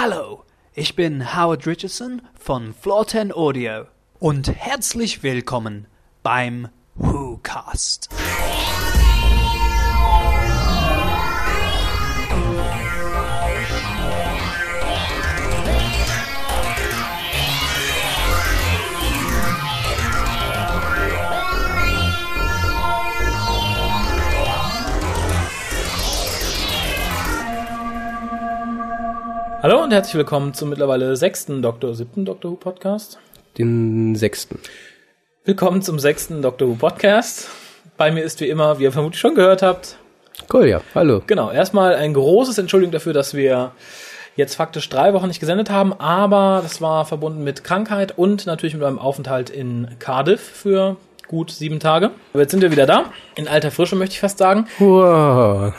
Hallo, ich bin Howard Richardson von Floor 10 Audio und herzlich willkommen beim WhoCast. Hallo und herzlich willkommen zum mittlerweile sechsten Doktor, siebten Doctor Who Podcast. Den sechsten. Willkommen zum sechsten Doctor Who Podcast. Bei mir ist wie immer, wie ihr vermutlich schon gehört habt, Kolja, hallo. genau, erstmal ein großes Entschuldigung dafür, dass wir jetzt faktisch drei Wochen nicht gesendet haben, aber das war verbunden mit Krankheit und natürlich mit einem Aufenthalt in Cardiff für gut sieben Tage. Aber jetzt sind wir wieder da, in alter Frische möchte ich fast sagen. Wow.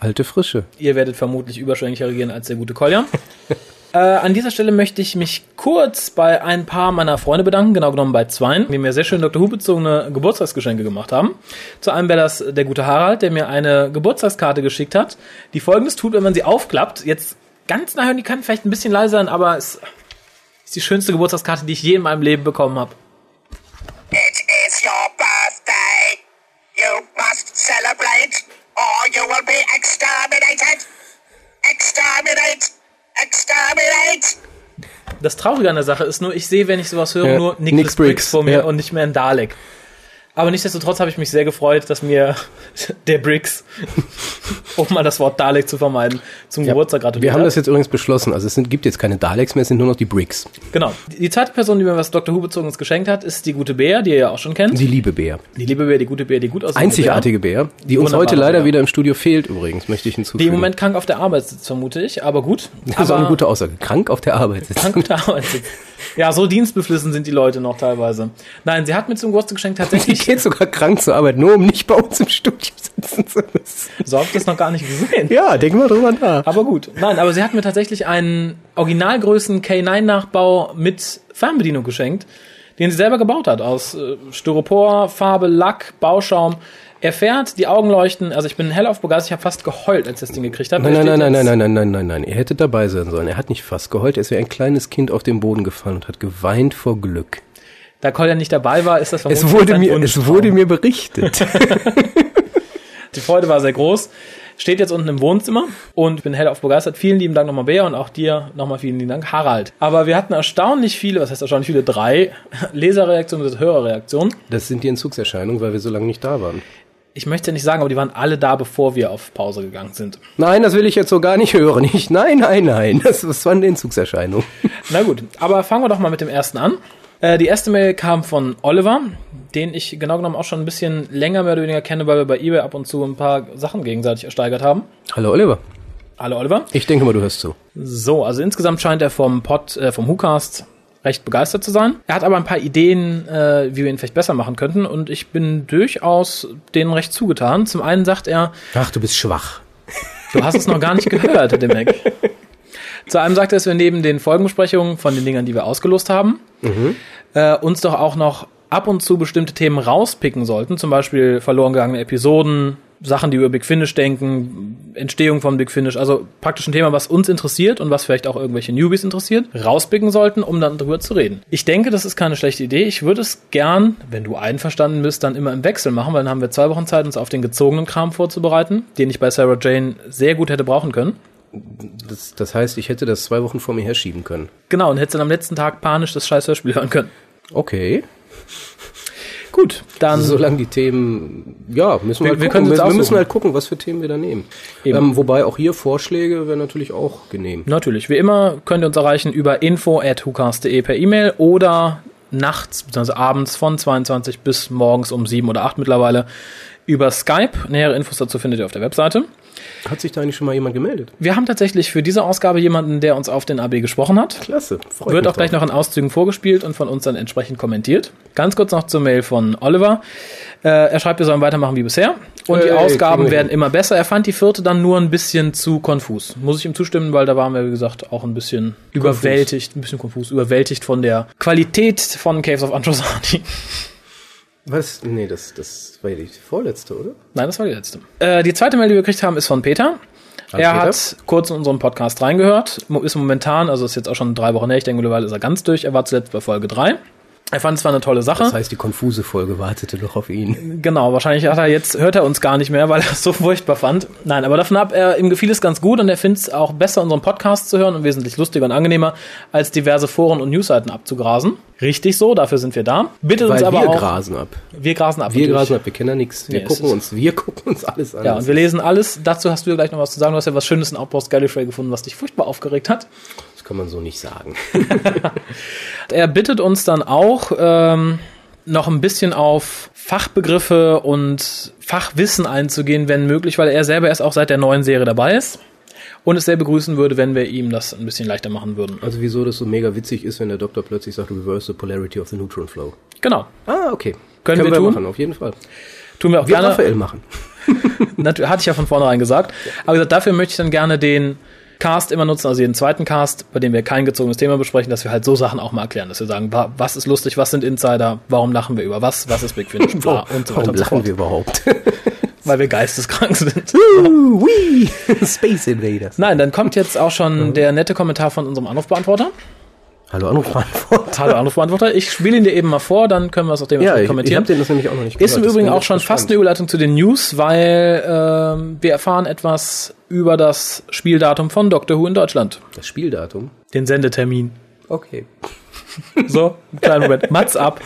Alte Frische. Ihr werdet vermutlich überschwänglicher regieren als der gute Kolja. äh, an dieser Stelle möchte ich mich kurz bei ein paar meiner Freunde bedanken, genau genommen bei zweien, die mir sehr schön Dr. Who bezogene Geburtstagsgeschenke gemacht haben. Zu einem wäre das der gute Harald, der mir eine Geburtstagskarte geschickt hat, die folgendes tut, wenn man sie aufklappt. Jetzt ganz nah hören, die kann vielleicht ein bisschen leiser sein, aber es ist die schönste Geburtstagskarte, die ich je in meinem Leben bekommen habe. Or you will be exterminated. Exterminate! Exterminate! Das Traurige an der Sache ist nur, ich sehe, wenn ich sowas höre, Ja, nur Nicholas Nick Briggs Briggs, vor mir ja. und nicht mehr ein Dalek. Aber nichtsdestotrotz habe ich mich sehr gefreut, dass mir der Briggs, um mal das Wort Dalek zu vermeiden, zum Geburtstag gratuliert Wir haben das jetzt übrigens beschlossen. Also es sind, gibt jetzt keine Daleks mehr, es sind nur noch die Bricks. Genau. Die zweite Person, die mir was Dr. Who bezogenes geschenkt hat, ist die gute Bär, die ihr ja auch schon kennt. Die liebe Bär. Die liebe Bär, die gute Bär, die gut aussieht. Einzigartige Bär, die uns heute leider Bär. wieder im Studio fehlt übrigens, möchte ich hinzufügen. Die im Moment krank auf der Arbeit sitzt, vermute ich, aber gut. das ist auch eine gute Aussage. Krank auf der Arbeit sitzen. Krank auf der Arbeit sitzt. Ja, so dienstbeflissen sind die Leute noch teilweise. Nein, sie hat mir zum Geburtstag geschenkt Die tatsächlich, geht sogar krank zur Arbeit, nur um nicht bei uns im Studio sitzen zu müssen. so hab ich das noch gar nicht gesehen. Ja, denk mal drüber nach. Aber gut. Nein, aber sie hat mir tatsächlich einen Originalgrößen K9-Nachbau mit Fernbedienung geschenkt, den sie selber gebaut hat. Aus äh, Styropor, Farbe, Lack, Bauschaum. Er fährt, die Augen leuchten. Also ich bin hellauf begeistert. Ich habe fast geheult, als ich das Ding gekriegt habe. Nein, Er nein, nein, nein, jetzt- nein, nein, nein, nein, nein. Ihr hättet dabei sein sollen. Er hat nicht fast geheult. Er ist wie ein kleines Kind auf den Boden gefallen und hat geweint vor Glück. Da Kolja nicht dabei war, ist das Es wurde mir, es wurde mir berichtet. Die Freude war sehr groß. Steht jetzt unten im Wohnzimmer und bin hellauf begeistert. Vielen lieben Dank nochmal, Bea, und auch dir nochmal vielen lieben Dank, Harald. Aber wir hatten erstaunlich viele, was heißt erstaunlich viele? Drei Leserreaktionen und Hörerreaktionen. Das sind die Entzugserscheinungen, weil wir so lange nicht da waren. Ich möchte ja nicht sagen, aber die waren alle da, bevor wir auf Pause gegangen sind. Nein, das will ich jetzt so gar nicht hören. Ich, nein, nein, nein. Das, das waren Entzugserscheinungen. Na gut, aber fangen wir doch mal mit dem ersten an. Äh, die erste Mail kam von Oliver, den ich genau genommen auch schon ein bisschen länger mehr oder weniger kenne, weil wir bei eBay ab und zu ein paar Sachen gegenseitig ersteigert haben. Hallo Oliver. Hallo Oliver. Ich denke mal, du hörst zu. So, also insgesamt scheint er vom Pod, äh, vom WhoCast recht begeistert zu sein. Er hat aber ein paar Ideen, äh, wie wir ihn vielleicht besser machen könnten und ich bin durchaus denen recht zugetan. Zum einen sagt er, Ach, du bist schwach. Du hast es noch gar nicht gehört, Demek. Zu einem sagt er, dass wir neben den Folgenbesprechungen von den Dingern, die wir ausgelost haben, äh, uns doch auch noch ab und zu bestimmte Themen rauspicken sollten. Zum Beispiel verloren gegangene Episoden, Sachen, die über Big Finish denken, Entstehung von Big Finish, also praktisch ein Thema, was uns interessiert und was vielleicht auch irgendwelche Newbies interessiert, rauspicken sollten, um dann drüber zu reden. Ich denke, das ist keine schlechte Idee. Ich würde es gern, wenn du einverstanden bist, dann immer im Wechsel machen, weil dann haben wir zwei Wochen Zeit, uns auf den gezogenen Kram vorzubereiten, den ich bei Sarah Jane sehr gut hätte brauchen können. Das, das heißt, ich hätte das zwei Wochen vor mir herschieben können. Genau, und hätte dann am letzten Tag panisch das scheiß Hörspiel hören können. Okay. Gut, dann Solange die Themen, ja, müssen Wir- wir, halt wir gucken. wir, müssen halt gucken, was für Themen wir da nehmen. Ähm, wobei auch hier Vorschläge wäre natürlich auch genehm. Natürlich, wie immer könnt ihr uns erreichen über info.hucast.de per E-Mail oder nachts bzw. abends von 22 bis morgens um 7 oder 8 mittlerweile über Skype. Nähere Infos dazu findet ihr auf der Webseite. Hat sich da eigentlich schon mal jemand gemeldet? Wir haben tatsächlich für diese Ausgabe jemanden, der uns auf den AB gesprochen hat. Klasse. Freut Wird auch gleich drauf. noch in Auszügen vorgespielt und von uns dann entsprechend kommentiert. Ganz kurz noch zur Mail von Oliver. Äh, er schreibt, wir sollen weitermachen wie bisher. Und die Hey, Ausgaben wir werden immer besser. Er fand die vierte dann nur ein bisschen zu konfus. Muss ich ihm zustimmen, weil da waren wir, wie gesagt, auch ein bisschen überwältigt, ein bisschen konfus, überwältigt von der Qualität von Caves of Androsani. Was? Nee, das, das war ja die vorletzte, oder? Nein, das war die letzte. Äh, die zweite Mail, die wir gekriegt haben, ist von Peter. Er Peter? hat kurz in unseren Podcast reingehört, ist momentan, also ist jetzt auch schon drei Wochen her, ich denke mittlerweile ist er ganz durch, er war zuletzt bei Folge drei. Er fand es zwar eine tolle Sache. Das heißt, die konfuse Folge wartete noch auf ihn. Genau, wahrscheinlich hat er jetzt, hört er uns gar nicht mehr, weil er es so furchtbar fand. Nein, aber davon ab, er, ihm gefiel es ganz gut und er findet es auch besser, unseren Podcast zu hören und wesentlich lustiger und angenehmer, als diverse Foren und Newsseiten abzugrasen. Richtig so, dafür sind wir da. Bittet uns aber wir auch. grasen ab. wir grasen ab. Wir natürlich. grasen ab, wir kennen ja nichts. Wir Nee, gucken uns, wir gucken uns alles an. Ja, und wir lesen alles. Dazu hast du ja gleich noch was zu sagen. Du hast ja was Schönes in Outpost Gallifrey gefunden, was dich furchtbar aufgeregt hat. das kann man so nicht sagen. Er bittet uns dann auch, ähm, noch ein bisschen auf Fachbegriffe und Fachwissen einzugehen, wenn möglich, weil er selber erst auch seit der neuen Serie dabei ist und es sehr begrüßen würde, wenn wir ihm das ein bisschen leichter machen würden. Also wieso das so mega witzig ist, wenn der Doktor plötzlich sagt, reverse the polarity of the neutron flow. Genau. Ah, okay. Können wir tun? machen, auf jeden Fall. Tun wir auch Wir gerne. Raphael machen. Natürlich, hatte ich ja von vornherein gesagt. Aber gesagt, dafür möchte ich dann gerne den Cast immer nutzen, also jeden zweiten Cast, bei dem wir kein gezogenes Thema besprechen, dass wir halt so Sachen auch mal erklären, dass wir sagen, wa- was ist lustig, was sind Insider, warum lachen wir über was, was ist Big Finish, bla, und so weiter Warum und so lachen fort. wir überhaupt? Weil wir geisteskrank sind. Wee! Space Invaders. Nein, dann kommt jetzt auch schon der nette Kommentar von unserem Anrufbeantworter. Hallo Anrufbeantworter. Hallo Anrufbeantworter. Ich spiele ihn dir eben mal vor, dann können wir es auch Ja, dementsprechend ich, ich kommentieren. habe den das nämlich auch noch nicht Ist im gehört. Übrigen auch schon ich fast eine. Überleitung zu den News, weil ähm, wir erfahren etwas über das Spieldatum von Doctor Who in Deutschland. Das Spieldatum. Den Sendetermin. Okay. So, einen kleinen Moment. Mats ab.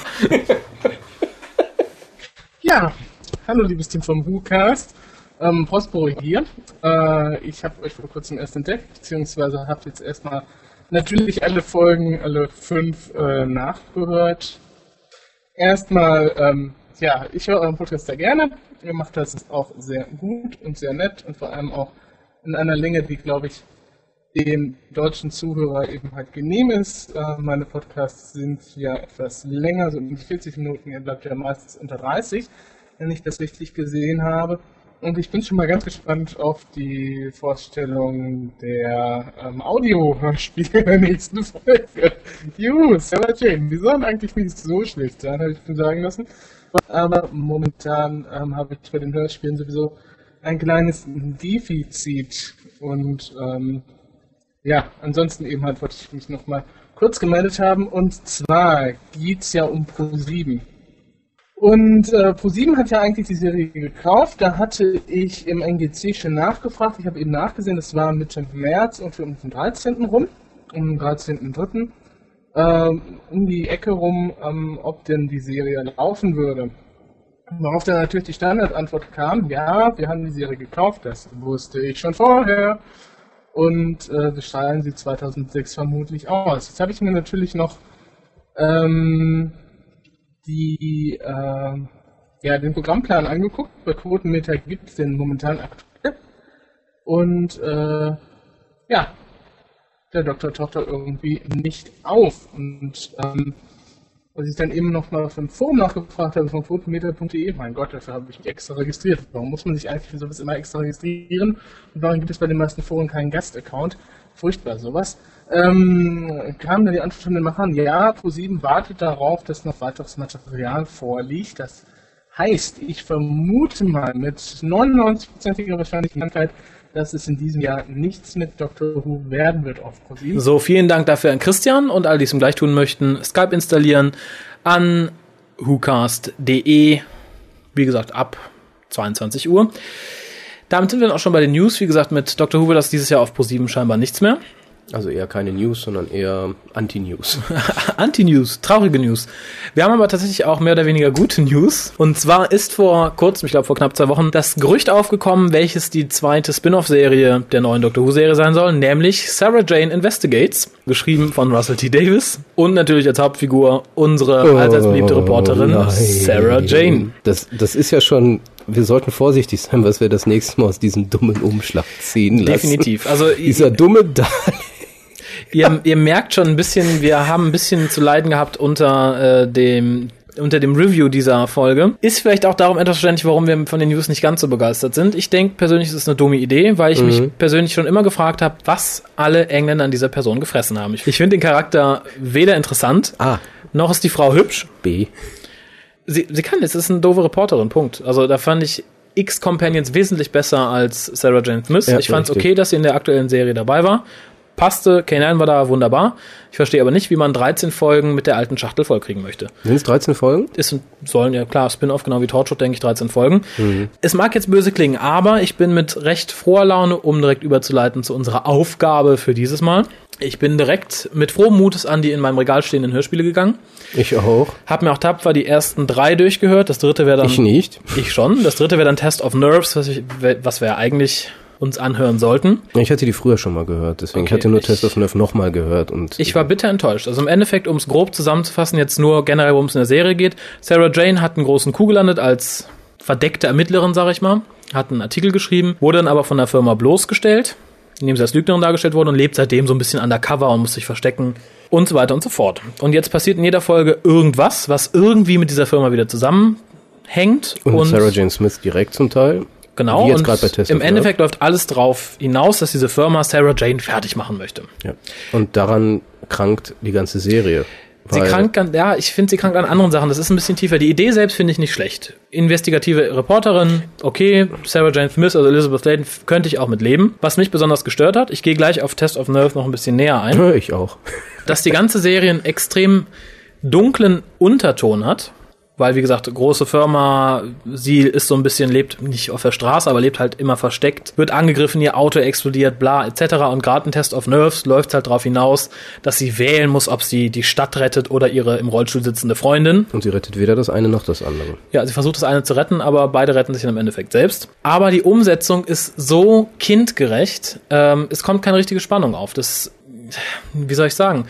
Ja, hallo liebes Team vom WhoCast. Ähm, Prospero hier. Äh, ich habe euch vor kurzem erst entdeckt, beziehungsweise habe jetzt erstmal natürlich alle Folgen, alle fünf äh, nachgehört. Erstmal, ähm, ja, ich höre euren Podcast sehr gerne. Ihr macht das auch sehr gut und sehr nett und vor allem auch in einer Länge, die, glaube ich, dem deutschen Zuhörer eben halt genehm ist. Äh, meine Podcasts sind ja etwas länger, so um die 40 Minuten. Ihr bleibt ja meistens unter 30, wenn ich das richtig gesehen habe. Und ich bin schon mal ganz gespannt auf die Vorstellung der ähm, Audio-Hörspiele der nächsten Folge. Juhu, Sarah Jane, die sollen eigentlich nicht so schlecht sein, habe ich mir sagen lassen. Aber momentan ähm, habe ich bei den Hörspielen sowieso ein kleines Defizit. Und ähm, ja, ansonsten eben halt wollte ich mich nochmal kurz gemeldet haben. Und zwar geht's ja um Pro7. Und äh, Pro7 hat ja eigentlich die Serie gekauft. Da hatte ich im NGC schon nachgefragt. Ich habe eben nachgesehen, das war Mitte März und um den 13. rum, um den 13.3. Ähm, um die Ecke rum, ähm, ob denn die Serie laufen würde. Worauf dann natürlich die Standardantwort kam, ja, wir haben die Serie gekauft, das wusste ich schon vorher und äh, bestrahlen sie 2006 vermutlich aus. Jetzt habe ich mir natürlich noch ähm, die, äh, ja, den Programmplan angeguckt. Bei Quotenmeter gibt es den momentan aktuell. Und äh, ja, der Doktor taucht da irgendwie nicht auf. Und ähm, was ich dann eben noch mal vom Forum nachgefragt habe, von quotenmeter.de, mein Gott, dafür habe ich mich extra registriert. Warum muss man sich eigentlich für sowas immer extra registrieren? Und warum gibt es bei den meisten Foren keinen Gastaccount? Furchtbar sowas. Ähm, kam dann die Antwort von den Machern, ja, Pro7 wartet darauf, dass noch weiteres Material vorliegt. Das heißt, ich vermute mal mit 99%iger Wahrscheinlichkeit, dass es in diesem Jahr nichts mit Doctor Who werden wird auf Pro7. So, vielen Dank dafür an Christian und all die es ihm gleich tun möchten. Skype installieren an whocast.de. Wie gesagt, ab 22 Uhr. Damit sind wir dann auch schon bei den News. Wie gesagt, mit Dr. Who wird das dieses Jahr auf Pro7 scheinbar nichts mehr. Also eher keine News, sondern eher Anti-News. Anti-News, traurige News. Wir haben aber tatsächlich auch mehr oder weniger gute News. Und zwar ist vor kurzem, ich glaube vor knapp zwei Wochen, das Gerücht aufgekommen, welches die zweite Spin-off-Serie der neuen Doctor Who-Serie sein soll, nämlich Sarah Jane Investigates, geschrieben von Russell T. Davis und natürlich als Hauptfigur unsere allseits beliebte Reporterin Oh nein. Sarah Jane. Das, das ist ja schon, wir sollten vorsichtig sein, was wir das nächste Mal aus diesem dummen Umschlag ziehen lassen. Definitiv. Also Dieser dumme Dahl. ihr, ihr merkt schon ein bisschen, wir haben ein bisschen zu leiden gehabt unter äh, dem unter dem Review dieser Folge. Ist vielleicht auch darum etwas verständlich, warum wir von den News nicht ganz so begeistert sind. Ich denke persönlich, es ist eine dumme Idee, weil ich mich persönlich schon immer gefragt habe, was alle Engländer an dieser Person gefressen haben. Ich, ich finde den Charakter weder interessant, A. noch ist die Frau hübsch. B. Sie, sie kann, es ist eine doofe Reporterin, Punkt. Also da fand ich X-Companions wesentlich besser als Sarah Jane Smith. Ja, ich fand es okay, dass sie in der aktuellen Serie dabei war. Passte, K9 war da wunderbar. Ich verstehe aber nicht, wie man 13 Folgen mit der alten Schachtel vollkriegen möchte. Sind es 13 Folgen? Ist, sollen ja klar, Spin-off genau wie Torchwood, denke ich, 13 Folgen. Es mag jetzt böse klingen, aber ich bin mit recht froher Laune, um direkt überzuleiten zu unserer Aufgabe für dieses Mal. Ich bin direkt mit frohem Mutes an die in meinem Regal stehenden Hörspiele gegangen. Ich auch. Hab mir auch tapfer die ersten drei durchgehört. Das dritte wäre dann. Ich nicht. Ich schon. Das dritte wäre dann Test of Nerves, was, ich, was wir eigentlich uns anhören sollten. Ich hatte die früher schon mal gehört, deswegen Okay, ich hatte nur ich- Test of Nerve nochmal gehört und Ich war bitter enttäuscht. Also im Endeffekt, um es grob zusammenzufassen, jetzt nur generell, worum es in der Serie geht. Sarah Jane hat einen großen Coup gelandet als verdeckte Ermittlerin, sag ich mal. Hat einen Artikel geschrieben, wurde dann aber von der Firma bloßgestellt, indem sie als Lügnerin dargestellt wurde und lebt seitdem so ein bisschen undercover und muss sich verstecken und so weiter und so fort. Und jetzt passiert in jeder Folge irgendwas, was irgendwie mit dieser Firma wieder zusammenhängt. und, Sarah Jane Smith direkt zum Teil. Genau, und im. Endeffekt läuft alles drauf hinaus, dass diese Firma Sarah Jane fertig machen möchte. Ja. Und daran krankt die ganze Serie. Sie krankt an, ja, ich finde, sie krankt an anderen Sachen. Das ist ein bisschen tiefer. Die Idee selbst finde ich nicht schlecht. Investigative Reporterin, okay, Sarah Jane Smith, also Elizabeth Layton, könnte ich auch mit leben. Was mich besonders gestört hat, ich gehe gleich auf Test of Nerve noch ein bisschen näher ein, Ja, ich auch. dass die ganze Serie einen extrem dunklen Unterton hat. Weil, wie gesagt, große Firma, sie ist so ein bisschen, lebt nicht auf der Straße, aber lebt halt immer versteckt, wird angegriffen, ihr Auto explodiert, bla, etc. Und gerade ein Test of Nerves läuft halt darauf hinaus, dass sie wählen muss, ob sie die Stadt rettet oder ihre im Rollstuhl sitzende Freundin. Und sie rettet weder das eine noch das andere. Ja, sie versucht das eine zu retten, aber beide retten sich dann im Endeffekt selbst. Aber die Umsetzung ist so kindgerecht, ähm, es kommt keine richtige Spannung auf. Das, wie soll ich sagen?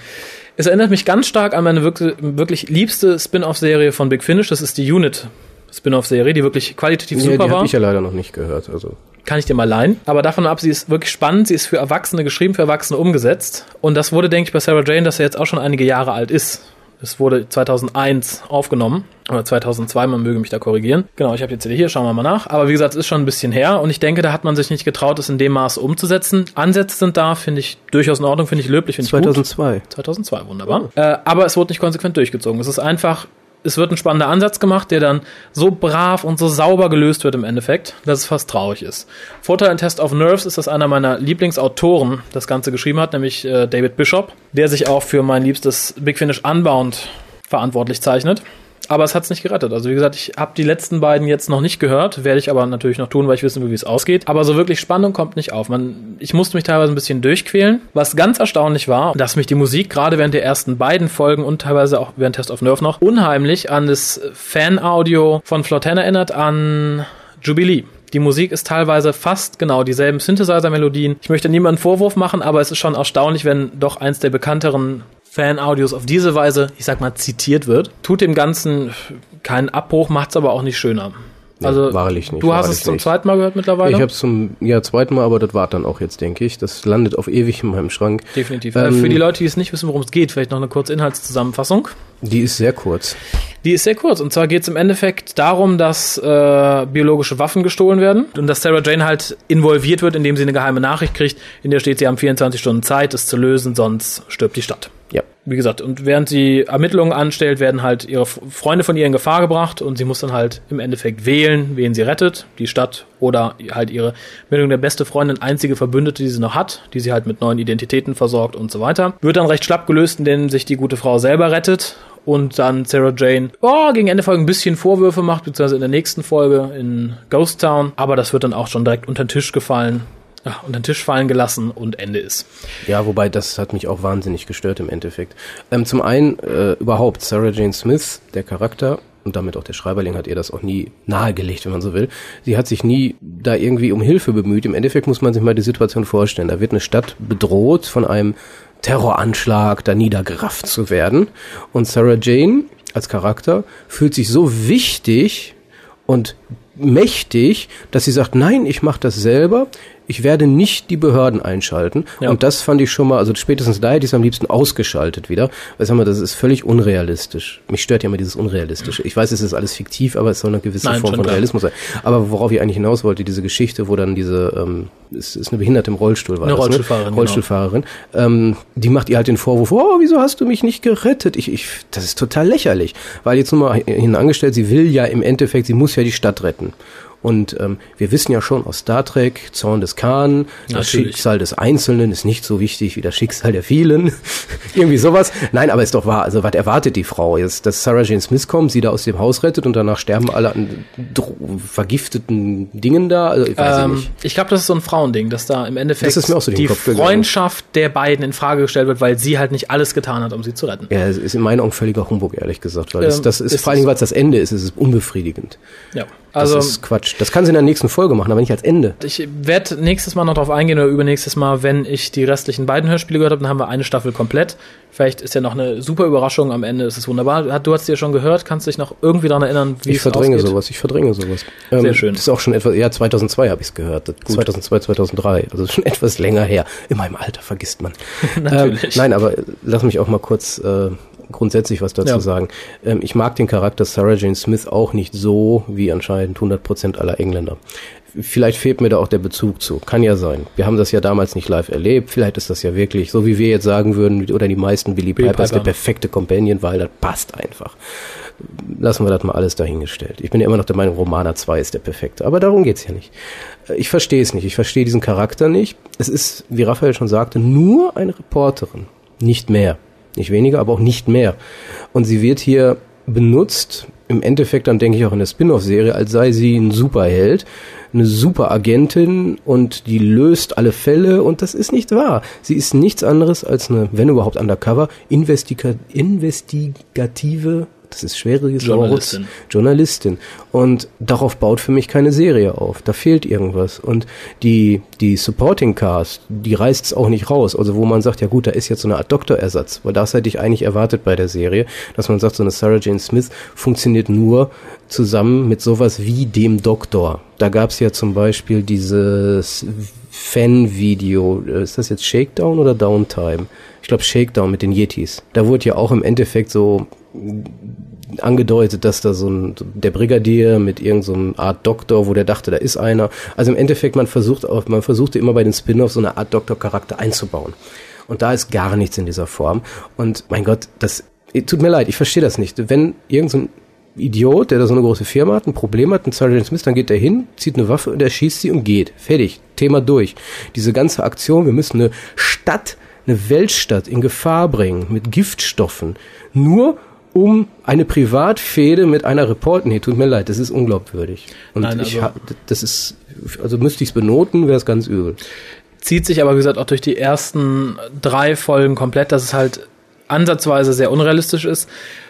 Es erinnert mich ganz stark an meine wirklich, wirklich liebste Spin-off-Serie von Big Finish. Das ist die Unit Spin-off-Serie, die wirklich qualitativ Ja, super die war. habe ich ja leider noch nicht gehört. Also Kann ich dir mal leihen. Aber davon ab, sie ist wirklich spannend. Sie ist für Erwachsene geschrieben, für Erwachsene umgesetzt. Und das wurde, denke ich, bei Sarah Jane, dass er jetzt auch schon einige Jahre alt ist. Es wurde 2001 aufgenommen. Oder 2002, man möge mich da korrigieren. Genau, ich habe jetzt hier, schauen wir mal nach. Aber wie gesagt, es ist schon ein bisschen her. Und ich denke, da hat man sich nicht getraut, es in dem Maße umzusetzen. Ansätze sind da, finde ich durchaus in Ordnung, finde ich löblich, finde ich gut. 2002. 2002, wunderbar. Äh, aber es wurde nicht konsequent durchgezogen. Es ist einfach, es wird ein spannender Ansatz gemacht, der dann so brav und so sauber gelöst wird im Endeffekt, dass es fast traurig ist. Vorteil in Test of Nerves ist, dass einer meiner Lieblingsautoren das Ganze geschrieben hat, nämlich äh, David Bishop, der sich auch für mein liebstes Big Finish Unbound verantwortlich zeichnet. Aber es hat es nicht gerettet. Also wie gesagt, ich habe die letzten beiden jetzt noch nicht gehört, werde ich aber natürlich noch tun, weil ich wissen will, wie es ausgeht. Aber so wirklich Spannung kommt nicht auf. Man, ich musste mich teilweise ein bisschen durchquälen. Was ganz erstaunlich war, dass mich die Musik gerade während der ersten beiden Folgen und teilweise auch während Test of Nerve noch unheimlich an das Fan-Audio von Flotten erinnert, an Jubilee. Die Musik ist teilweise fast genau dieselben Synthesizer-Melodien. Ich möchte niemanden Vorwurf machen, aber es ist schon erstaunlich, wenn doch eins der bekannteren Fan-Audios auf diese Weise, ich sag mal, zitiert wird. Tut dem Ganzen keinen Abbruch, macht's aber auch nicht schöner. Also, wahrlich nicht, du hast es zum nicht. zweiten Mal gehört mittlerweile? Ich habe es zum ja, zweiten Mal, aber das war dann auch jetzt, denke ich. Das landet auf ewig in meinem Schrank. Definitiv. Ähm, äh, für die Leute, die es nicht wissen, worum es geht, vielleicht noch eine kurze Inhaltszusammenfassung. Die ist sehr kurz. Die ist sehr kurz. Und zwar geht es im Endeffekt darum, dass äh, biologische Waffen gestohlen werden und dass Sarah Jane halt involviert wird, indem sie eine geheime Nachricht kriegt, in der steht, sie haben 24 Stunden Zeit, es zu lösen, sonst stirbt die Stadt. Ja. Wie gesagt, und während sie Ermittlungen anstellt, werden halt ihre Freunde von ihr in Gefahr gebracht und sie muss dann halt im Endeffekt wählen, wen sie rettet, die Stadt oder halt ihre Meldung der beste Freundin, einzige Verbündete, die sie noch hat, die sie halt mit neuen Identitäten versorgt und so weiter. Wird dann recht schlapp gelöst, indem sich die gute Frau selber rettet und dann Sarah Jane oh, gegen Ende Folge ein bisschen Vorwürfe macht, beziehungsweise in der nächsten Folge in Ghost Town, aber das wird dann auch schon direkt unter den Tisch gefallen, ja, unter den Tisch fallen gelassen und Ende ist. Ja, wobei das hat mich auch wahnsinnig gestört im Endeffekt. Ähm, zum einen äh, überhaupt Sarah Jane Smith, der Charakter und damit auch der Schreiberling hat ihr das auch nie nahegelegt, wenn man so will. Sie hat sich nie da irgendwie um Hilfe bemüht. Im Endeffekt muss man sich mal die Situation vorstellen. Da wird eine Stadt bedroht von einem Terroranschlag, da niedergerafft zu werden. Und Sarah Jane als Charakter fühlt sich so wichtig und mächtig, dass sie sagt, nein, ich mache das selber. Ich werde nicht die Behörden einschalten. Ja. Und das fand ich schon mal, also spätestens da hätte ich es am liebsten ausgeschaltet wieder. Weil sag mal, das ist völlig unrealistisch. Mich stört ja immer dieses Unrealistische. Ich weiß, es ist alles fiktiv, aber es soll eine gewisse Nein, Form von klar. Realismus sein. Aber worauf ich eigentlich hinaus wollte, diese Geschichte, wo dann diese, ähm, es ist eine Behinderte im Rollstuhl, war Eine das, Rollstuhlfahrerin, ne? genau. Rollstuhlfahrerin. Ähm, die macht ihr halt den Vorwurf, oh, wieso hast du mich nicht gerettet? Ich, ich, das ist total lächerlich. Weil jetzt nur mal hinangestellt, sie will ja im Endeffekt, sie muss ja die Stadt retten. Und ähm, wir wissen ja schon aus Star Trek, Zorn des Khan, das Natürlich. Schicksal des Einzelnen ist nicht so wichtig wie das Schicksal der vielen. Irgendwie sowas. Nein, aber ist doch wahr. Also was erwartet die Frau jetzt? Dass Sarah Jane Smith kommt, sie da aus dem Haus rettet und danach sterben alle an vergifteten Dingen da? Also, ich weiß ich Ähm, nicht. ich glaube, das ist so ein Frauending, dass da im Endeffekt Das so die Kopf gegangen. Freundschaft der beiden in Frage gestellt wird, weil sie halt nicht alles getan hat, um sie zu retten. Ja, es ist in meinen Augen völliger Humbug, ehrlich gesagt. Weil das, Ähm, das ist, ist vor allen Dingen, weil es das Ende ist, ist es unbefriedigend. Ja. Das Also ist Quatsch. Das kann sie in der nächsten Folge machen, aber nicht als Ende. ich werde nächstes Mal noch drauf eingehen oder übernächstes Mal, wenn ich die restlichen beiden Hörspiele gehört habe, dann haben wir eine Staffel komplett. Vielleicht ist ja noch eine super Überraschung am Ende, ist es wunderbar. Hat- Du hast dir schon gehört, kannst dich noch irgendwie daran erinnern, wie Ich es verdränge ausgeht? sowas, ich verdränge sowas. Ähm, Sehr schön. Das ist auch schon etwas, ja, 2002 habe ich es gehört. Das- 2002, 2003. Also schon etwas länger her. In meinem Alter vergisst man. Natürlich. Ähm, nein, aber lass mich auch mal kurz äh, grundsätzlich was dazu Ja. sagen. Ähm, ich mag den Charakter Sarah Jane Smith auch nicht so wie anscheinend 100% aller Engländer. Vielleicht fehlt mir da auch der Bezug zu. Kann ja sein. Wir haben das ja damals nicht live erlebt. Vielleicht ist das ja wirklich, so wie wir jetzt sagen würden, oder die meisten Billy, Billy Piper ist der Piper. perfekte Companion, weil das passt einfach lassen wir das mal alles dahingestellt. Ich bin ja immer noch der Meinung, Romana 2 ist der perfekte. Aber darum geht's ja nicht. Äh, Ich verstehe es nicht. Ich verstehe diesen Charakter nicht. Es ist, wie Raphael schon sagte, nur eine Reporterin. Nicht mehr. Nicht weniger, aber auch nicht mehr. Und sie wird hier benutzt, im Endeffekt dann denke ich auch in der Spin-off-Serie, als sei sie ein Superheld, eine Superagentin und die löst alle Fälle und das ist nicht wahr. Sie ist nichts anderes als eine, wenn überhaupt undercover, investiga investigative, das ist schwieriges Journalistin. Journalistin. Und darauf baut für mich keine Serie auf. Da fehlt irgendwas. Und die, die Supporting Cast, die reißt es auch nicht raus. Also wo man sagt, ja gut, da ist jetzt so eine Art Doktorersatz. Weil das hätte ich eigentlich erwartet bei der Serie, dass man sagt, so eine Sarah Jane Smith funktioniert nur zusammen mit sowas wie dem Doktor. Da gab es ja zum Beispiel dieses Fan-Video. Ist das jetzt Shakedown oder Downtime? Ich glaube Shakedown mit den Yetis. Da wurde ja auch im Endeffekt so angedeutet, dass da so ein der Brigadier mit irgendeinem so Art Doktor, wo der dachte, da ist einer. Also im Endeffekt, man versucht auch, man versuchte immer bei den Spin-offs so eine Art Doktor-Charakter einzubauen. Und da ist gar nichts in dieser Form. Und mein Gott, das tut mir leid, ich verstehe das nicht. Wenn irgendein so Idiot, der da so eine große Firma hat, ein Problem hat, ein Sergeant Smith, dann geht er hin, zieht eine Waffe und er schießt sie und geht. Fertig. Thema durch. Diese ganze Aktion, wir müssen eine Stadt, eine Weltstadt in Gefahr bringen mit Giftstoffen. Nur um eine Privatfehde mit einer Report. Nee, tut mir leid, das ist unglaubwürdig. Und Nein, ich also- ha- das ist, also müsste ich es benoten, wäre es ganz übel. zieht sich aber, wie gesagt, auch durch die ersten drei Folgen komplett, dass es halt ansatzweise sehr unrealistisch ist.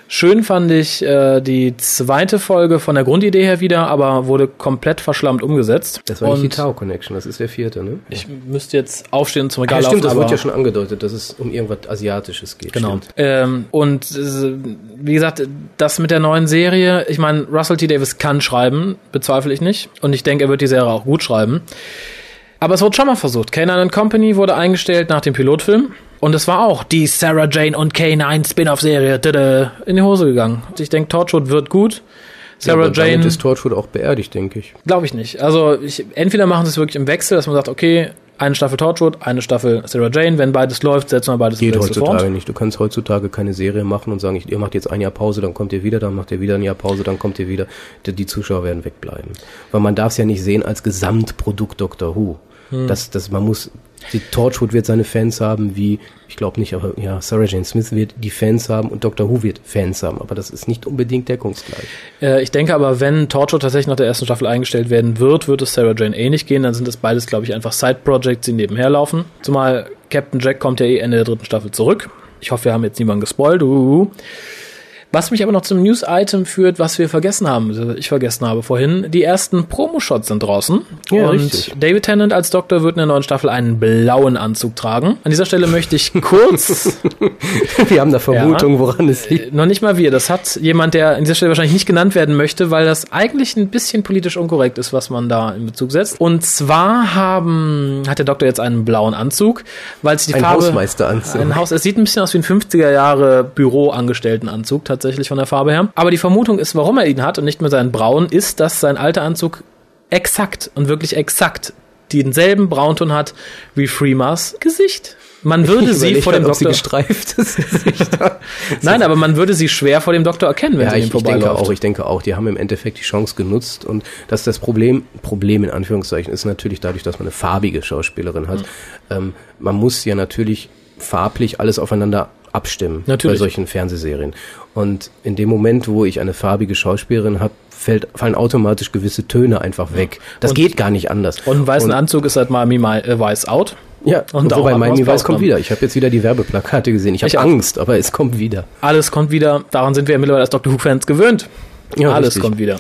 Schön fand ich äh, die zweite Folge von der Grundidee her wieder, aber wurde komplett verschlammt umgesetzt. Das war nicht die Und Tau Connection, das ist der vierte, ne? Ich müsste jetzt aufstehen und zum Ja, Regal stimmt, laufen, das wird ja schon angedeutet, dass es um irgendwas Asiatisches geht. Genau. Ähm, und äh, wie gesagt, das mit der neuen Serie, ich meine, Russell T. Davis kann schreiben, bezweifle ich nicht. Und ich denke, er wird die Serie auch gut schreiben. Aber es wurde schon mal versucht. K9 Company wurde eingestellt nach dem Pilotfilm. Und es war auch die Sarah Jane und K9 Spin-off-Serie in die Hose gegangen. Ich denke, Torchwood wird gut. Ja, Sarah damit Jane, ist Torchwood auch beerdigt, denke ich. glaube ich nicht. Also ich, entweder machen sie es wirklich im Wechsel, dass man sagt, okay, eine Staffel Torchwood, eine Staffel Sarah Jane. Wenn beides läuft, setzen wir beides Geht heutzutage fort. nicht. Du kannst heutzutage keine Serie machen und sagen, ich, ihr macht jetzt ein Jahr Pause, dann kommt ihr wieder, dann macht ihr wieder ein Jahr Pause, dann kommt ihr wieder. Die, die Zuschauer werden wegbleiben. Weil man darf es ja nicht sehen als Gesamtprodukt Doctor Who. Hm. Das, das, man muss, die Torchwood wird seine Fans haben, wie, ich glaube nicht, aber ja, Sarah Jane Smith wird die Fans haben und Doctor Who wird Fans haben. Aber das ist nicht unbedingt deckungsgleich. Äh, ich denke aber, wenn Torchwood tatsächlich nach der ersten Staffel eingestellt werden wird, wird es Sarah Jane ähnlich gehen. Dann sind das beides, glaube ich, einfach Side-Projects, die nebenher laufen. Zumal Captain Jack kommt ja eh Ende der dritten Staffel zurück. Ich hoffe, wir haben jetzt niemanden gespoilt. Uh. Was mich aber noch zum News-Item führt, was wir vergessen haben, also ich vergessen habe vorhin. Die ersten Promo-Shots sind draußen. Ja, und richtig. David Tennant als Doktor wird in der neuen Staffel einen blauen Anzug tragen. An dieser Stelle möchte ich kurz Wir haben da Vermutung, woran es liegt. äh, noch nicht mal wir. Das hat jemand, der an dieser Stelle wahrscheinlich nicht genannt werden möchte, weil das eigentlich ein bisschen politisch unkorrekt ist, was man da in Bezug setzt. Und zwar haben, hat der Doktor jetzt einen blauen Anzug, weil sich die Ein Farbe... Hausmeisteranzug. Ein Haus, es sieht ein bisschen aus wie ein 50er Jahre Büroangestelltenanzug, tatsächlich von der Farbe her. Aber die Vermutung ist, warum er ihn hat und nicht mehr seinen braunen, ist, dass sein alter Anzug exakt und wirklich exakt denselben Braunton hat wie Freemas Gesicht. Man würde sie vor dem grad, Doktor. gestreiftes Gesicht. Nein, aber man würde sie schwer vor dem Doktor erkennen, wenn Ja, sie ich, ihm ich denke vorbeiläuft. auch, ich denke auch, die haben im Endeffekt die Chance genutzt und dass das Problem, Problem in Anführungszeichen, ist natürlich dadurch, dass man eine farbige Schauspielerin hat. Ähm, man muss ja natürlich farblich alles aufeinander abstimmen Natürlich. bei solchen Fernsehserien. Und in dem Moment, wo ich eine farbige Schauspielerin habe, fällt, fallen automatisch gewisse Töne einfach weg. Das Und- geht gar nicht anders. Und einen weißen Und- Anzug ist halt Miami äh, Weiß out. Ja, Und wobei Miami Weiß kommt wieder. Ich habe jetzt wieder die Werbeplakate gesehen. Ich habe. Angst, aber es kommt wieder. Alles kommt wieder. Daran sind wir ja mittlerweile als Doctor Who-Fans gewöhnt. Ja, Alles richtig. kommt wieder.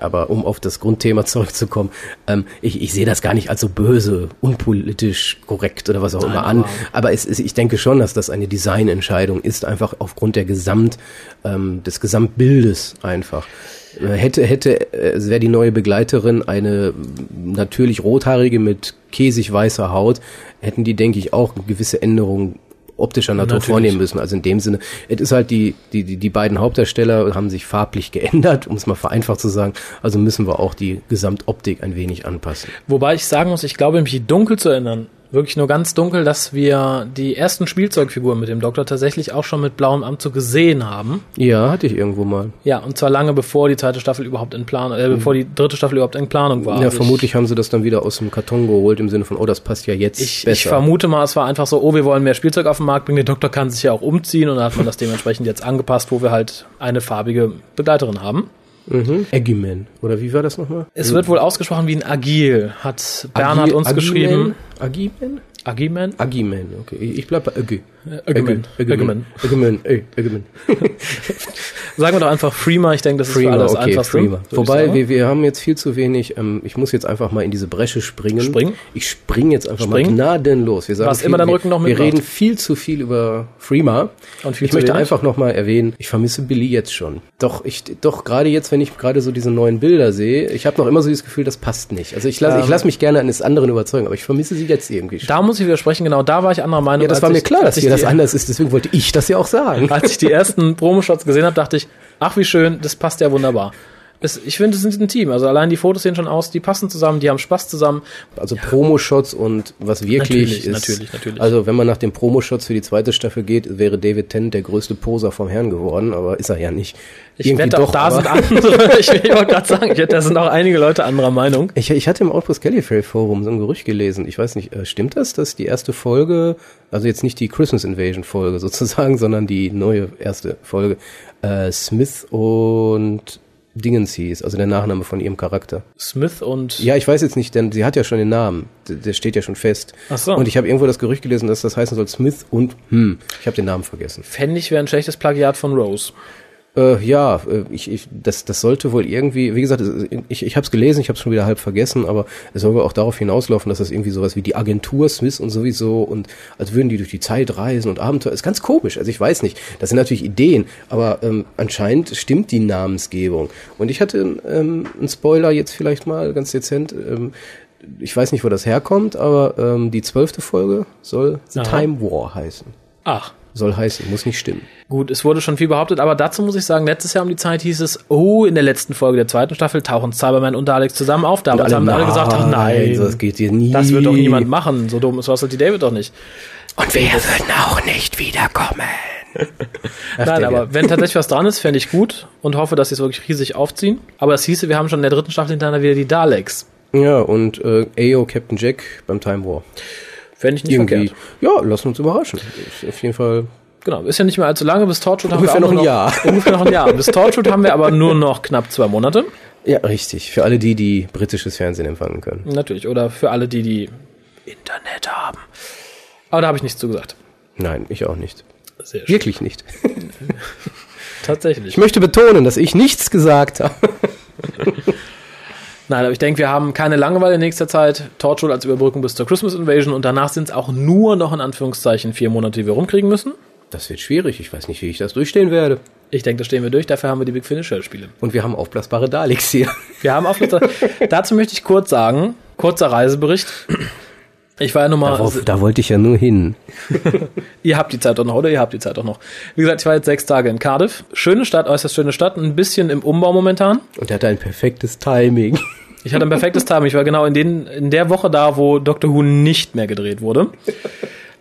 Aber um auf das Grundthema zurückzukommen, ähm, ich, ich sehe das gar nicht als so böse, unpolitisch korrekt oder was auch immer an. aber- es ist, ich denke schon, dass das eine Designentscheidung ist, einfach aufgrund der Gesamt, ähm, des Gesamtbildes einfach. Äh, Hätte, hätte, äh, es wäre die neue Begleiterin eine natürlich rothaarige mit käsig weißer Haut, hätten die, denke ich, auch gewisse Änderungen optischer Natur Natürlich. vornehmen müssen. Also in dem Sinne, es ist halt die, die, die, die beiden Hauptdarsteller haben sich farblich geändert, um es mal vereinfacht zu sagen. Also müssen wir auch die Gesamtoptik ein wenig anpassen. Wobei ich sagen muss, ich glaube, mich dunkel zu erinnern, wirklich nur ganz dunkel, dass wir die ersten Spielzeugfiguren mit dem Doktor tatsächlich auch schon mit blauem Anzug gesehen haben. Ja, hatte ich irgendwo mal. Ja, und zwar lange bevor die zweite Staffel überhaupt in Planung, äh, bevor die dritte Staffel überhaupt in Planung war. ja, Also vermutlich haben sie das dann wieder aus dem Karton geholt, im Sinne von, oh, das passt ja jetzt Ich, ich, besser. ich vermute mal, es war einfach so, oh, wir wollen mehr Spielzeug auf den Markt bringen, der Doktor kann sich ja auch umziehen und dann hat man das dementsprechend jetzt angepasst, wo wir halt eine farbige Begleiterin haben. Mhm. Eggman. Oder wie war das nochmal? Es wird wohl ausgesprochen wie ein Agil, hat Bernhard uns geschrieben. Agiman? Agiman? Agiman, okay. Ich ich bleib bei Ögge. Öggeman. Ey, Öggeman. Sagen wir doch einfach Freema, ich denke, das ist für Freema, alles okay, einfachste. Freema. würde ich Wobei, wir, wir haben jetzt viel zu wenig, ähm, ich muss jetzt einfach mal in diese Bresche springen. Springen? Ich spring jetzt einfach Springen? mal gnadenlos. Wir sagen Was viel, immer dein wir- Rücken noch Wir mitmacht. reden viel zu viel über Freema. Und viel ich möchte wenig? einfach noch mal erwähnen, ich vermisse Billy jetzt schon. Doch, ich, doch gerade jetzt, wenn ich gerade so diese neuen Bilder sehe, ich habe noch immer so das Gefühl, das passt nicht. Also ich lasse ich Ähm. lass mich gerne eines anderen überzeugen, aber ich vermisse sie jetzt irgendwie schon. Da muss ich widersprechen, genau, da war ich anderer Meinung. ja, das war mir ich, klar, dass ich das anders ist, deswegen wollte ich das ja auch sagen. Als ich die ersten Promoshots gesehen habe, dachte ich, ach wie schön, das passt ja wunderbar. Es, ich finde, es sind ein Team. Also allein die Fotos sehen schon aus, die passen zusammen, die haben Spaß zusammen. Also Promo-Shots und was wirklich Natürlich, ist. natürlich, natürlich. Also wenn man nach den Promo-Shots für die zweite Staffel geht, wäre David Tennant der größte Poser vom Herrn geworden, aber ist er ja nicht. Ich wette, auch da sind andere. ich ich wollte gerade sagen, ich da sind auch einige Leute anderer Meinung. Ich, ich hatte im Outpost Gallifrey Forum so ein Gerücht gelesen. Ich weiß nicht, äh, stimmt das, dass die erste Folge, also jetzt nicht die Christmas Invasion Folge sozusagen, sondern die neue erste Folge, äh, Smith und Dingens hieß, also der Nachname von ihrem Charakter. Smith und Ja, ich weiß jetzt nicht, denn sie hat ja schon den Namen. Der steht ja schon fest. Ach so. Und ich habe irgendwo das Gerücht gelesen, dass das heißen soll Smith und hm. Ich habe den Namen vergessen. fände ich wäre ein schlechtes Plagiat von Rose. Äh, ja, äh, ich, ich, das, das sollte wohl irgendwie, wie gesagt, es- ich, ich habe es gelesen, ich habe es schon wieder halb vergessen, aber es soll wohl auch darauf hinauslaufen, dass das irgendwie sowas wie die Agentur Smith und sowieso und als würden die durch die Zeit reisen und Abenteuer. Ist ganz komisch. Also ich weiß nicht. Das sind natürlich Ideen, aber ähm, anscheinend stimmt die Namensgebung. Und ich hatte ähm, einen Spoiler jetzt vielleicht mal ganz dezent. Ähm, ich weiß nicht, wo das herkommt, aber ähm, die zwölfte Folge soll The Aha. Time War heißen. Ach, Soll heißen, muss nicht stimmen. Gut, es wurde schon viel behauptet, aber dazu muss ich sagen, letztes Jahr um die Zeit hieß es, oh, in der letzten Folge der zweiten Staffel tauchen Cyberman und Daleks zusammen auf. Damals haben alle gesagt, ach nein, das geht dir nie. das wird doch niemand machen. So dumm ist Russell T. David doch nicht. Und wir würden auch nicht wiederkommen. Ach, Nein, aber wenn tatsächlich was dran ist, fände ich gut und hoffe, dass sie es wirklich riesig aufziehen. Aber es hieße, wir haben schon in der dritten Staffel hintereinander wieder die Daleks. Ja, und äh, Ayo Captain Jack beim Time War. Fände ich nicht Irgendwie. verkehrt. Ja, lassen uns überraschen. Ist auf jeden Fall. Genau, ist ja nicht mehr allzu lange. Bis Torchwood haben Ungefähr wir auch noch ein Jahr. Ungefähr noch ein Jahr. Bis Torchwood haben wir aber nur noch knapp zwei Monate. Ja, richtig. Für alle die, die britisches Fernsehen empfangen können. Natürlich. Oder für alle, die die Internet haben. Aber da habe ich nichts zugesagt. Nein, ich auch nicht. Sehr schön. Wirklich nicht. Tatsächlich. Ich möchte betonen, dass ich nichts gesagt habe. Nein, aber ich denke, wir haben keine Langeweile in nächster Zeit. Torchwood als Überbrückung bis zur Christmas Invasion und danach sind es auch nur noch in Anführungszeichen vier Monate, die wir rumkriegen müssen. Das wird schwierig. Ich weiß nicht, wie ich das durchstehen werde. Ich denke, da stehen wir durch. Dafür haben wir die Big Finish Spiele. Und wir haben aufblasbare Daleks hier. Wir haben auf Dazu möchte ich kurz sagen, kurzer Reisebericht. Ich war ja nun mal, Darauf, da wollte ich ja nur hin. ihr habt die Zeit doch noch, oder? Ihr habt die Zeit doch noch. Wie gesagt, ich war jetzt sechs Tage in Cardiff. Schöne Stadt, äußerst schöne Stadt, ein bisschen im Umbau momentan. Und er hatte ein perfektes Timing. Ich hatte ein perfektes Timing. Ich war genau in, den, in der Woche da, wo Doctor Who nicht mehr gedreht wurde.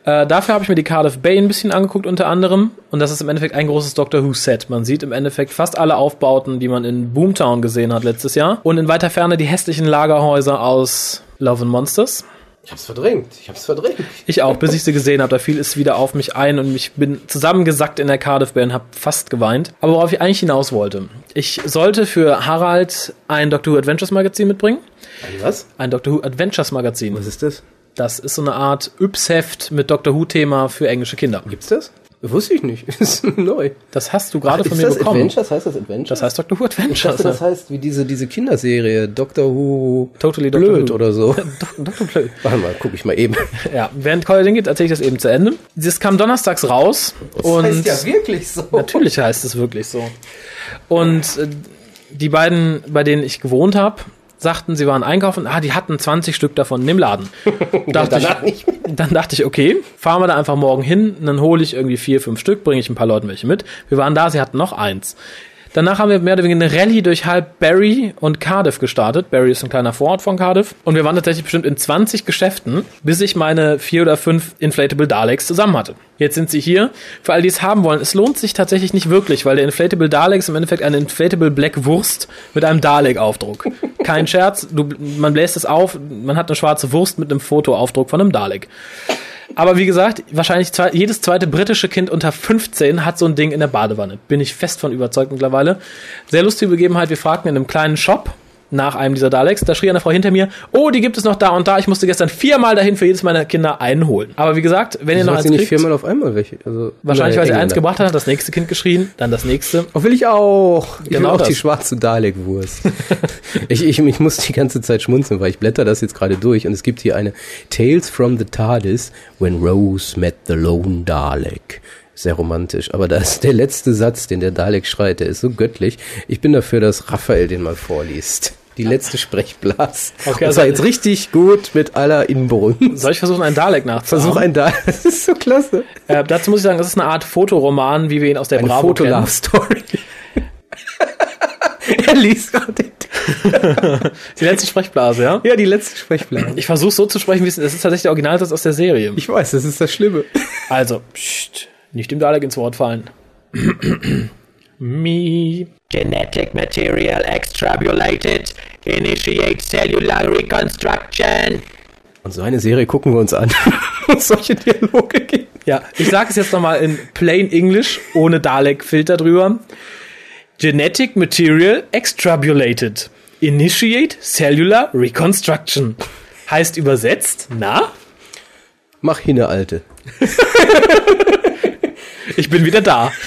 Äh, dafür habe ich mir die Cardiff Bay ein bisschen angeguckt unter anderem. Und das ist im Endeffekt ein großes Doctor Who-Set. Man sieht im Endeffekt fast alle Aufbauten, die man in Boomtown gesehen hat letztes Jahr. Und in weiter Ferne die hässlichen Lagerhäuser aus Love and Monsters. Ich hab's verdrängt. Ich hab's verdrängt. Ich auch, bis ich sie gesehen habe. Da fiel es wieder auf mich ein und ich bin zusammengesackt in der Cardiff Bay und habe fast geweint. Aber worauf ich eigentlich hinaus wollte. Ich sollte für Harald ein Doctor Who Adventures Magazin mitbringen. Was? Ein Doctor Who Adventures Magazin. Was ist das? Das ist so eine Art Yps-Heft mit Doctor Who-Thema für englische Kinder. Gibt's das? Wusste ich nicht. ist neu. Das hast du gerade von mir das bekommen. Adventures? Heißt das Adventures? Das heißt Doctor Who ich dachte, Adventures. das heißt wie diese, diese Kinderserie Doctor Who Totally Doctor Blöd Who. oder so. Dr. Blöd. Warte mal, guck ich mal eben. Ja, während Colin den geht, erzähle ich das eben zu Ende. Das kam donnerstags raus und wirklich so. natürlich heißt es wirklich so. Und äh, die beiden, bei denen ich gewohnt habe, sagten, sie waren einkaufen, ah, die hatten 20 Stück davon im Laden. dachte ich, dann dachte ich, okay, fahren wir da einfach morgen hin, dann hole ich irgendwie vier, fünf Stück, bringe ich ein paar Leuten welche mit. Wir waren da, sie hatten noch eins. Danach haben wir mehr oder weniger eine Rallye durch halb Barry und Cardiff gestartet. Barry ist ein kleiner Vorort von Cardiff. Und wir waren tatsächlich bestimmt in 20 Geschäften, bis ich meine vier oder fünf Inflatable Daleks zusammen hatte. Jetzt sind sie hier. Für all die es haben wollen, es lohnt sich tatsächlich nicht wirklich, weil der Inflatable Dalek ist im Endeffekt eine Inflatable Black Wurst mit einem Dalek-Aufdruck. Kein Scherz, du, man bläst es auf, man hat eine schwarze Wurst mit einem Fotoaufdruck von einem Dalek. Aber wie gesagt, wahrscheinlich zwei, jedes zweite britische Kind unter 15 hat so ein Ding in der Badewanne. Bin ich fest von überzeugt mittlerweile. Sehr lustige Begebenheit. Wir fragten in einem kleinen Shop nach einem dieser Daleks. Da schrie eine Frau hinter mir, oh, die gibt es noch da und da. Ich musste gestern viermal dahin für jedes meiner Kinder einen holen. Aber wie gesagt, wenn ihr noch eins sie nicht kriegt, viermal auf einmal welche? Also, wahrscheinlich, weil sie eins gebracht hat, hat das nächste Kind geschrien, dann das nächste. Oh, will ich auch. Ich Genau will auch das. die schwarze Dalek-Wurst. ich, ich, ich muss die ganze Zeit schmunzeln, weil ich blätter das jetzt gerade durch und es gibt hier eine Tales from the TARDIS when Rose met the lone Dalek. Sehr romantisch, aber da ist der letzte Satz, den der Dalek schreit, der ist so göttlich. Ich bin dafür, dass Raphael den mal vorliest. Die letzte Sprechblas. Okay, Okay, das also- war jetzt richtig gut mit aller Inbrunst. Soll ich versuchen, einen Dalek nachzumachen? Versuch ein Dalek. Das ist so klasse. Äh, dazu muss ich sagen, das ist eine Art Fotoroman, wie wir ihn aus der Eine Bravo kennen. Foto-Love-Story. er liest gerade den Die letzte Sprechblase, ja? Ja, die letzte Sprechblase. Ich versuche so zu sprechen, wie es das ist tatsächlich der Originalsatz aus der Serie. Ich weiß, das ist das Schlimme. Also, pst, nicht dem Dalek ins Wort fallen. Me. Genetic material extrapolated. Initiate cellular reconstruction. Und so eine Serie gucken wir uns an, wo es solche Dialoge gibt. Ja, ich sage es jetzt nochmal in plain English, ohne Dalek-Filter drüber. Genetic material extrapolated. Initiate cellular reconstruction. Heißt übersetzt, na, Mach hin, Alte. ich bin wieder da.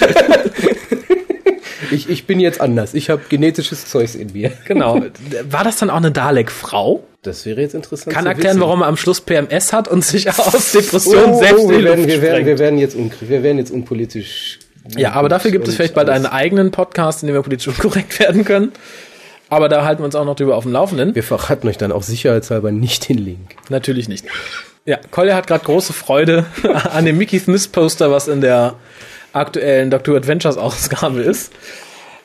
Ich, ich bin jetzt anders. Ich habe genetisches Zeugs in mir. Genau. War das dann auch eine Dalek-Frau? Das wäre jetzt interessant. Kann erklären, wissen. warum er am Schluss PMS hat und sich aus Depressionen oh, selbst oh, wir, werden, wir, werden, wir, werden jetzt wir werden jetzt unpolitisch. Ja, aber dafür gibt es vielleicht bald alles. einen eigenen Podcast, in dem wir politisch unkorrekt werden können. Aber da halten wir uns auch noch drüber auf dem Laufenden. Wir verraten euch dann auch sicherheitshalber nicht den Link. Natürlich nicht. Ja, Collier hat gerade große Freude an dem Mickey Smith Poster, was in der aktuellen Dr. Adventures Ausgabe ist.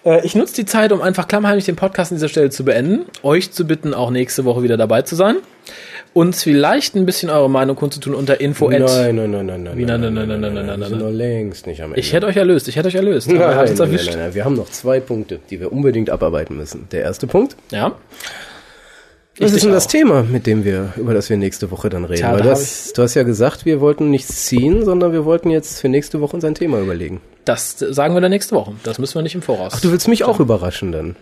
Äh, Ich nutze die Zeit, um einfach klammheimlich den Podcast an dieser Stelle zu beenden. Euch zu bitten, auch nächste Woche wieder dabei zu sein. Uns vielleicht ein bisschen eure Meinung kundzutun unter info Nein, nein, nein, nein, nein. Wie, nein, nein, nein, nein, nein, nein, Wir nein, sind nein. noch längst nicht am Ende. Ich hätte euch erlöst, ich hätte euch erlöst. nein, Aber ihr nein, habt uns nein, erwischt. nein, nein. Wir haben noch zwei Punkte, die wir unbedingt abarbeiten müssen. Der erste Punkt. Ja. Was ist denn das. Thema, mit dem wir, über das wir nächste Woche dann reden? Tja, Weil da das, du hast ja gesagt, wir wollten nichts ziehen, sondern wir wollten jetzt für nächste Woche uns ein Thema überlegen. Das sagen wir dann nächste Woche. Das müssen wir nicht im Voraus. Ach, du willst mich auch überraschen dann?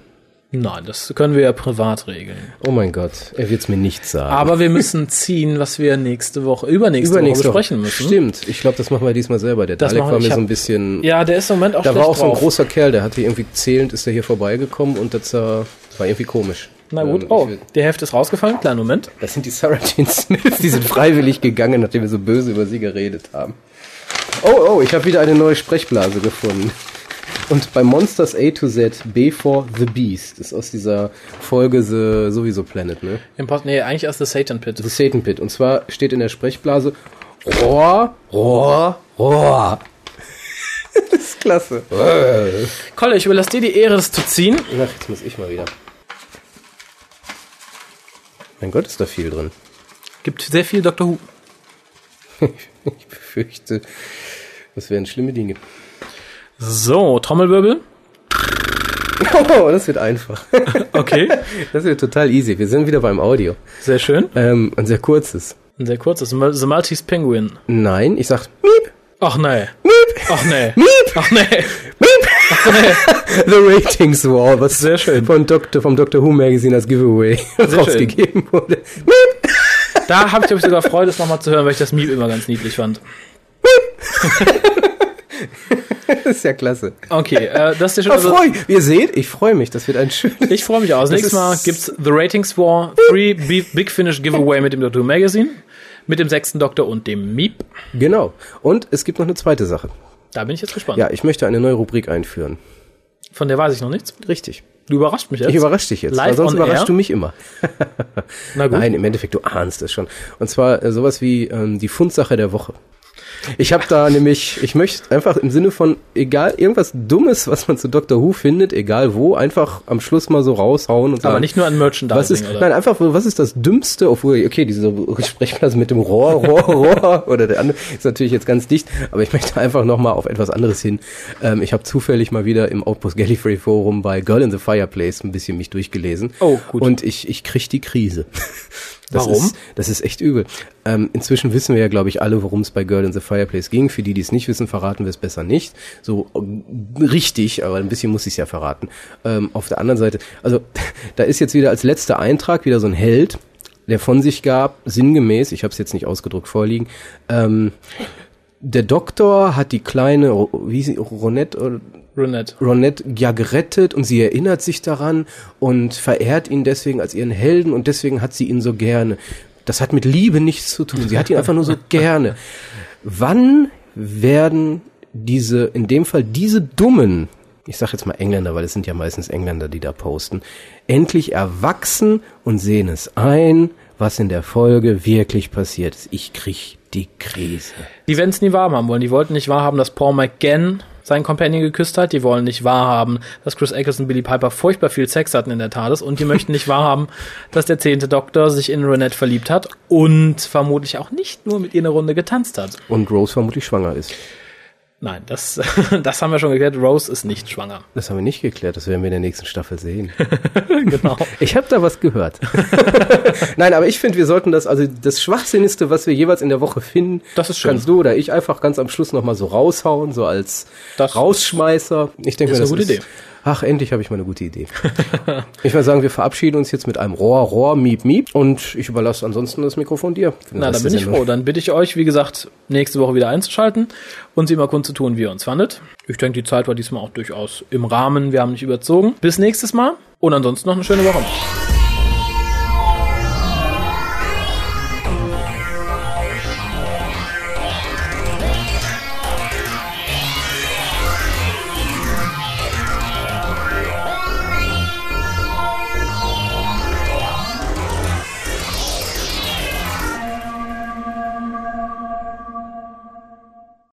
Nein, das können wir ja privat regeln. Oh mein Gott, er wird's mir nicht sagen. Aber wir müssen ziehen, was wir nächste Woche, übernächste, Übernächste Woche besprechen müssen. Stimmt, ich glaube, das machen wir diesmal selber. Der Das Dalek war mir so ein bisschen... Ja, der ist im Moment auch da war auch so ein drauf. großer Kerl, der hatte irgendwie zählend, ist er hier vorbeigekommen und das war irgendwie komisch. Na gut, Ähm, oh, der Heft ist rausgefallen. Kleinen Moment. Das sind die Sarah Jane Smiths, die sind freiwillig gegangen, nachdem wir so böse über sie geredet haben. Oh, oh, ich habe wieder eine neue Sprechblase gefunden. Und bei Monsters A to Z, B for The Beast, ist aus dieser Folge The sowieso Planet, ne? Im Post, nee, eigentlich erst The Satan Pit. The Satan Pit. Und zwar steht in der Sprechblase Rohr, Rohr, Rohr. das ist klasse. Kolle, ich überlasse dir die Ehre, das zu ziehen. Ach, jetzt muss ich mal wieder. Mein Gott, ist da viel drin. Gibt sehr viel Dr. Who. ich befürchte, das wären schlimme Dinge. So, Trommelwirbel. Oh, das wird einfach. Okay, Das wird total easy. Wir sind wieder beim Audio. sehr schön. Ähm, ein sehr kurzes. Ein sehr kurzes. The Maltese Penguin. Nein, ich sag Miep, Ach nee. Miep, Ach nee. Miep, Ach nee. The Ratings War, was Sehr schön. von Dr., vom Doctor Who Magazine als Giveaway rausgegeben wurde. Miep. Da habe ich, ich, sogar Freude, es nochmal zu hören, weil ich das Miep immer ganz niedlich fand. Das ist ja klasse. Okay, äh, das ist ja schon. Also, freu, ihr seht, ich freue mich. Das wird ein schönes. ich freue mich aus. Das Nächstes Mal gibt's The Ratings War, Free Be- Big Finish Giveaway mit dem Doctor Who Magazine, mit dem sechsten Doktor und dem Miep. Genau. Und es gibt noch eine zweite Sache. Da bin ich jetzt gespannt. Ja, ich möchte eine neue Rubrik einführen. Von der weiß ich noch nichts. Richtig. Du überrascht mich jetzt. Ich überrasche dich jetzt, Live weil sonst on überraschst air? du mich immer. Na gut. Nein, im Endeffekt, du ahnst es schon. Und zwar äh, sowas wie ähm, die Fundsache der Woche. Ich habe da nämlich, ich möchte einfach im Sinne von, egal, irgendwas Dummes, was man zu Dr. Who findet, egal wo, einfach am Schluss mal so raushauen und sagen. Aber nicht nur an Merchandising, was ist, oder? Nein, einfach, was ist das Dümmste, obwohl, okay, diese Sprechblase mit dem Rohr, Rohr, Rohr, oder der andere ist natürlich jetzt ganz dicht, aber ich möchte einfach nochmal auf etwas anderes hin. Ähm, ich habe zufällig mal wieder im Outpost Gallifrey Forum bei Girl in the Fireplace ein bisschen mich durchgelesen. Oh, gut. Und ich, ich krieg die Krise. Das Warum? Ist, das ist echt übel. Ähm, inzwischen wissen wir ja, glaube ich, alle, worum es bei Girl in the Fireplace ging. Für die, die es nicht wissen, verraten wir es besser nicht. So äh, richtig, aber ein bisschen muss ich es ja verraten. Ähm, auf der anderen Seite, also da ist jetzt wieder als letzter Eintrag wieder so ein Held, der von sich gab, sinngemäß, ich habe es jetzt nicht ausgedruckt vorliegen, ähm, der Doktor hat die kleine, wie sie, Ronette, oder Brunette. Ronette ja gerettet und sie erinnert sich daran und verehrt ihn deswegen als ihren Helden und deswegen hat sie ihn so gerne. Das hat mit Liebe nichts zu tun. Sie hat ihn einfach nur so gerne. Wann werden diese, in dem Fall diese dummen, ich sag jetzt mal Engländer, weil es sind ja meistens Engländer, die da posten, endlich erwachsen und sehen es ein, was in der Folge wirklich passiert ist. Ich krieg die Krise. Die werden es nie wahrhaben wollen. Die wollten nicht wahrhaben, dass Paul McGann seinen Companion geküsst hat. Die wollen nicht wahrhaben, dass Chris Eccleston und Billy Piper furchtbar viel Sex hatten in der TARDIS. Und die möchten nicht wahrhaben, dass der zehnte Doktor sich in Renette verliebt hat und vermutlich auch nicht nur mit ihr eine Runde getanzt hat. Und Rose vermutlich schwanger ist. Nein, das, das haben wir schon geklärt. Rose ist nicht schwanger. Das haben wir nicht geklärt, das werden wir in der nächsten Staffel sehen. Genau. Ich habe da was gehört. Nein, aber ich finde, wir sollten das, also das Schwachsinnigste, was wir jeweils in der Woche finden, Das ist schön. kannst du oder ich einfach ganz am Schluss nochmal so raushauen, so als Das Rausschmeißer. Ich denke ist das eine gute ist, Idee. Ach, endlich habe ich mal eine gute Idee. ich würde sagen, wir verabschieden uns jetzt mit einem Rohr, Rohr, Miep, Miep und ich überlasse ansonsten das Mikrofon dir. Na, dann bin ich froh. Dann bitte ich euch, wie gesagt, nächste Woche wieder einzuschalten und sie mal kundzutun, wie ihr uns fandet. Ich denke, die Zeit war diesmal auch durchaus im Rahmen. Wir haben nicht überzogen. Bis nächstes Mal und ansonsten noch eine schöne Woche.